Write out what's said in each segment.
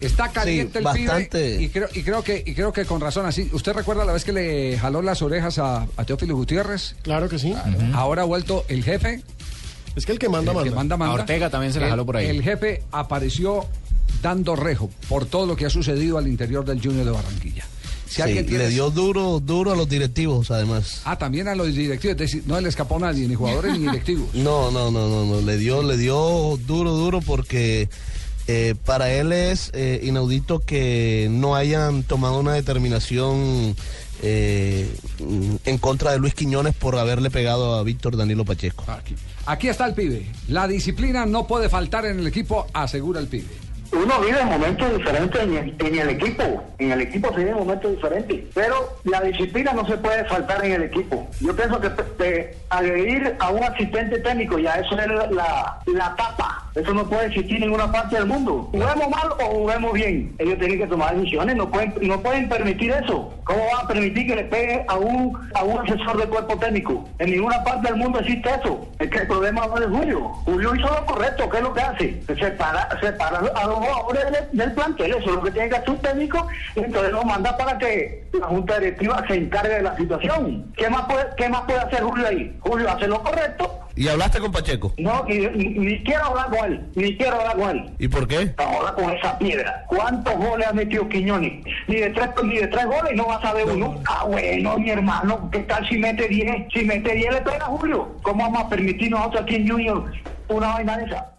Está caliente Sí, el pibe bastante. y creo, y creo que y creo que con razón así. ¿Usted recuerda la vez que le jaló las orejas a, a Teófilo Gutiérrez? Claro que sí. Ahora ha vuelto el jefe, Es que el que manda, el que manda. manda manda. A Ortega también se la El- jaló por ahí. El jefe apareció dando rejo por todo lo que ha sucedido al interior del Junior de Barranquilla. Si Sí, tiene- le dio duro, duro a los directivos, además. Ah, también a los directivos, es decir, no le escapó a nadie, ni jugadores ni directivos. No, no, no, no, no, le dio, le dio duro, duro porque eh, para él es eh, inaudito que no hayan tomado una determinación eh, en contra de Luis Quiñones por haberle pegado a Víctor Danilo Pacheco. Aquí. Aquí está el pibe. La disciplina no puede faltar en el equipo, asegura el pibe. Uno vive momentos diferentes en el, en el equipo. En el equipo se vive momentos diferentes. Pero la disciplina no se puede faltar en el equipo. Yo pienso que pe- agredir a un asistente técnico, ya eso es la, la tapa. Eso no puede existir en ninguna parte del mundo. Juguemos mal o juguemos bien. Ellos tienen que tomar decisiones. No pueden, no pueden permitir eso. ¿Cómo van a permitir que le pegue a un, a un asesor de cuerpo técnico? En ninguna parte del mundo existe eso. Es que el problema no es Julio. Julio hizo lo correcto. ¿Qué es lo que hace? Separa, separa a los jugadores del, del plantel. Eso es lo que tiene que hacer un técnico. Entonces lo manda para que la junta directiva se encargue de la situación. ¿Qué más puede, qué más puede hacer Julio ahí? Julio hace lo correcto. ¿Y hablaste con Pacheco? No, ni, ni- ni quiero hablar con él. Ni quiero hablar con él. ¿Y por qué? Ahora con esa piedra. ¿Cuántos goles ha metido Quiñones? Ni de tres, ni de tres goles no va a saber uno. Ah, bueno, mi hermano, ¿qué tal si mete 10? Si mete 10 le pega a Julio. ¿Cómo vamos a permitir nosotros aquí en Junior una vaina de esa?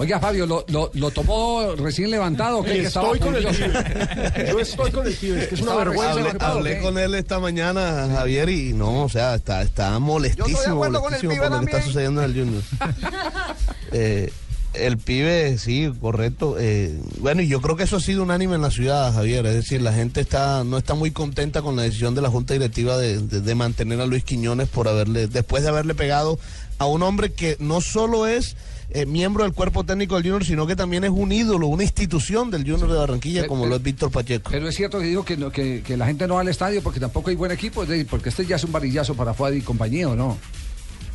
Oiga, Fabio, ¿lo, lo, lo tomó recién levantado? Que estaba Estoy con el pibe. Yo estoy con el pibe. Es que es una vergüenza. Hablé, con él esta mañana, Javier, y no, o sea, está, está molestísimo, Yo estoy de acuerdo con el molestísimo pibe por lo que está sucediendo en el Junior. Eh, el pibe, sí, correcto. eh, bueno, y yo creo que eso ha sido unánime en la ciudad, Javier. Es decir, la gente está no está muy contenta con la decisión de la Junta Directiva de, de- de mantener a Luis Quiñones por haberle, después de haberle pegado a un hombre que no solo es eh, miembro del cuerpo técnico del Junior, sino que también es un ídolo, una institución del Junior de Barranquilla, como lo es Víctor Pacheco. Pero es cierto que dijo que, no- que, que la gente no va al estadio porque tampoco hay buen equipo, porque este ya es un varillazo para Fuad y compañía, ¿o no?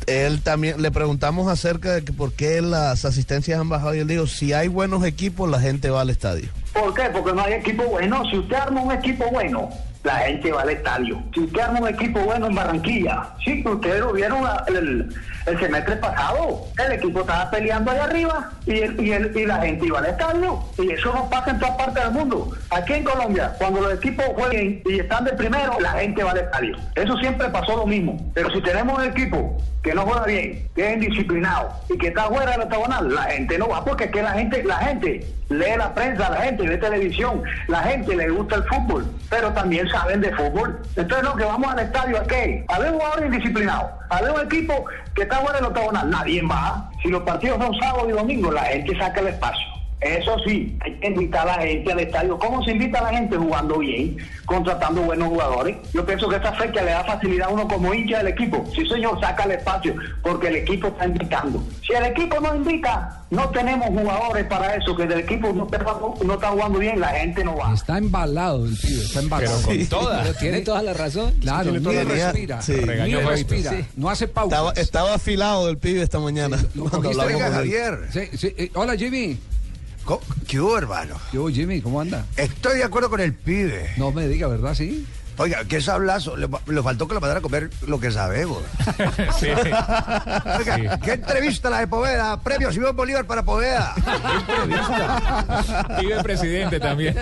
Él también le preguntamos acerca de que por qué las asistencias han bajado y él dijo, si hay buenos equipos, la gente va al estadio. ¿Por qué? Porque no hay equipo bueno. Si usted arma un equipo bueno, la gente va al estadio. Si usted un equipo bueno en Barranquilla, sí, ustedes lo vieron el, el semestre pasado. El equipo estaba peleando allá arriba y, el- y, el- y la gente iba al estadio. Y eso no pasa en todas partes del mundo. Aquí en Colombia, cuando los equipos jueguen y están de primero, la gente va al estadio. Eso siempre pasó lo mismo. Pero si tenemos un equipo que no juega bien, que es indisciplinado y que está fuera del octagonal, la gente no va porque es que la gente, la gente lee la prensa, la gente ve televisión, la gente le gusta el fútbol, pero también saben de fútbol. Entonces lo que vamos al estadio es que a ver un jugador indisciplinado, a ver un equipo que está fuera del octagonal, nadie va. Si los partidos son sábado y domingo, la gente saca el espacio. Eso sí, hay que invitar a la gente al estadio. ¿Cómo se invita a la gente? Jugando bien, contratando buenos jugadores. Yo pienso que esta fecha le da facilidad a uno como hincha del equipo. Sí, señor, saca el espacio, porque el equipo está invitando. Si el equipo no invita, no tenemos jugadores para eso, que el equipo no está, no está jugando bien, la gente no va. Está embalado el pibe, está embalado. Pero con toda. Pero tiene toda la razón. Claro, Tiene ni toda la razón. respira, Sí. Regañó respira, no hace Estaba, pausas. estaba afilado el pibe esta mañana. Lo con él. Javier. Sí, sí, eh, hola Jimmy. ¿Qué hubo, hermano? Yo, Jimmy, ¿cómo anda? Estoy de acuerdo con el pibe. No me diga, ¿verdad? Sí. Oiga, ¿qué sablazo? Le, le faltó que le mandara a comer lo que sabe, güey. Sí. Oiga, ¿qué entrevista la de Poveda? Premio Simón Bolívar para Poveda. ¿Qué entrevista? Pibe presidente también.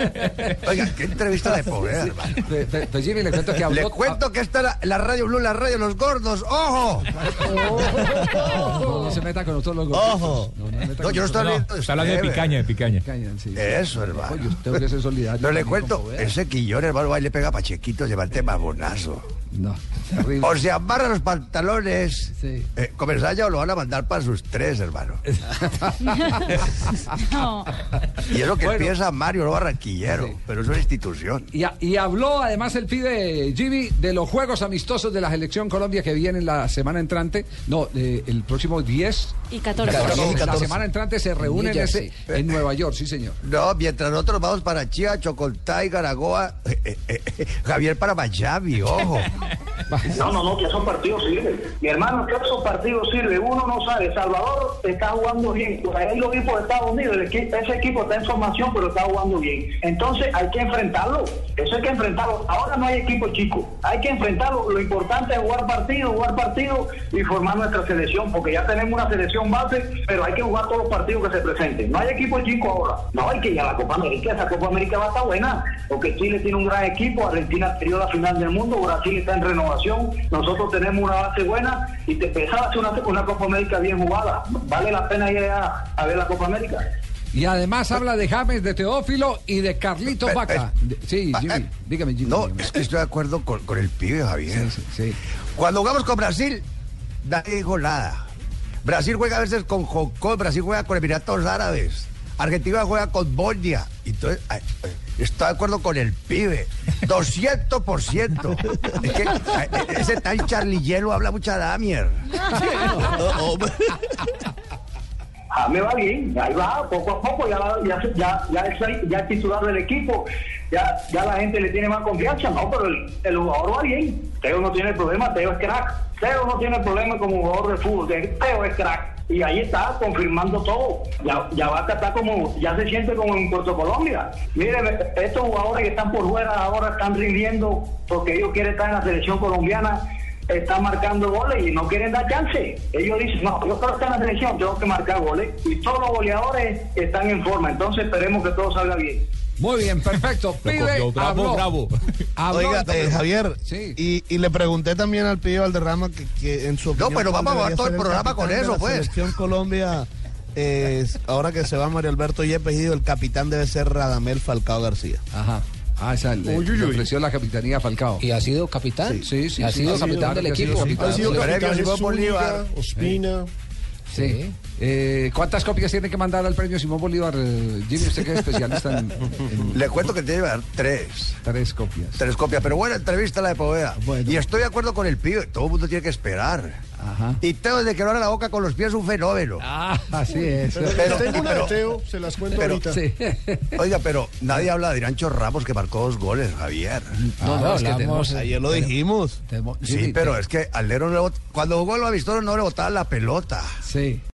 Oiga, ¿qué entrevista la de Poveda, hermano? Pe- pe- Jimmy, le cuento que habló. Le cuento que está la, la radio Blue, la radio los gordos. ¡Ojo! No, no se meta con nosotros los gorditos. Ojo. No, no No, con yo no estoy hablando de Está hablando de picaña, de picaña. Sí. Eso, hermano. Oye, yo tengo que ser solidario. No le cuento, ese quillón, hermano, va y le pega a Pachequito, llevarte babonazo. No, terrible. O se amarra los pantalones. Sí. Eh, o lo van a mandar para sus tres, hermano. No. Y es lo que Bueno. piensa Mario, no barranquillero. Sí. Pero es una institución. Y, a- y habló además el pibe Jimmy de los juegos amistosos de la selección Colombia que vienen la semana entrante. No, eh, el próximo 10. Y 14. La 14. semana entrante se reúnen ese- en Nueva York, sí, señor. No, mientras nosotros vamos para Chía, Chocontá y Garagoa, eh, eh, eh, Javier para Miami, ojo. No, no, no, que esos partidos sirven. Mi hermano, que esos partidos sirven. Uno no sabe. Salvador está jugando bien. Ahí los equipos de Estados Unidos, ese equipo está en formación, pero está jugando bien. Entonces hay que enfrentarlo. Eso hay que enfrentarlo. Ahora no hay equipo chico. Hay que enfrentarlo. Lo importante es jugar partido, jugar partido y formar nuestra selección, porque ya tenemos una selección base, pero hay que jugar todos los partidos que se presenten. No hay equipo chico ahora. No hay que ir a la Copa América. Esa Copa América va a estar buena, porque Chile tiene un gran equipo. Argentina perdió la final del mundo. Brasil está en renovación. Nosotros tenemos una base buena y te pensaba hacer una, una Copa América bien jugada. Vale la pena ir a, a ver la Copa América. Y además habla de James, de Teófilo y de Carlitos Vaca. Sí, Jimmy. eh, Dígame, Jimmy. No, es que estoy de acuerdo con, con el pibe, Javier. Sí, sí, sí. Cuando jugamos con Brasil, nadie dijo nada. Brasil juega a veces con Hong Kong, Brasil juega con Emiratos Árabes, Argentina juega con Bosnia. Entonces, ay, ay, estoy de acuerdo con el pibe, 200%. Es ay, ese tal Charlie Hielo habla mucha damier. Ah, me va bien, ahí va, poco a poco, ya, ya, ya, ya, es, ya titular del equipo, ya, ya la gente le tiene más confianza, no, pero el, el jugador va bien, Teo no tiene problema, Teo es crack, Teo no tiene problema como jugador de fútbol, Teo es crack, y ahí está confirmando todo, ya, ya va a estar como, ya se siente como en Puerto Colombia, miren, estos jugadores que están por fuera ahora están rindiendo porque ellos quieren estar en la selección colombiana, están marcando goles y no quieren dar chance. Ellos dicen, no, yo quiero estar en la selección, tengo que marcar goles. Y todos los goleadores están en forma, entonces esperemos que todo salga bien. Muy bien, perfecto. Pibe, bravo, habló. bravo. Habló, Oiga, eh, Javier, Sí. y, y le pregunté también al pibe Valderrama que, que en su opinión... pero ¿cuál vamos a debería todo el programa con eso, la pues. Selección Colombia, eh, ahora que se va Mario Alberto Yepes, el capitán debe ser Radamel Falcao García. Ajá. Ah, esa le, Uy, uy, le uy. ofreció la capitanía a Falcao. ¿Y ha sido capitán? Sí, sí, Ha sí, sido ha capitán sido- del ha sido equipo. capitán. Ha sido capitán de Simón Bolívar. Ospina. Sí. Eh, ¿Cuántas copias tiene que mandar al premio Simón Bolívar, eh, Jimmy? Usted que es especialista en, en Le cuento que tiene que dar tres. tres copias. Tres copias, pero buena entrevista la de Poveda. Bueno. Y estoy de acuerdo con el pibe, todo el mundo tiene que esperar. Ajá. Y Teo desde que no abre la boca con los pies es un fenómeno. Ah, así es. Pero, Pero- tengo una de pero- Teo, se las cuento pero- ahorita. Sí. Oiga, pero nadie habla de Irancho Ramos que marcó dos goles, Javier. No, no, es que tenemos- Ayer lo dijimos. tenemos- Sí, pero te- es que Aldero no le bot- cuando jugó los amistosos no le botaba la pelota. Sí.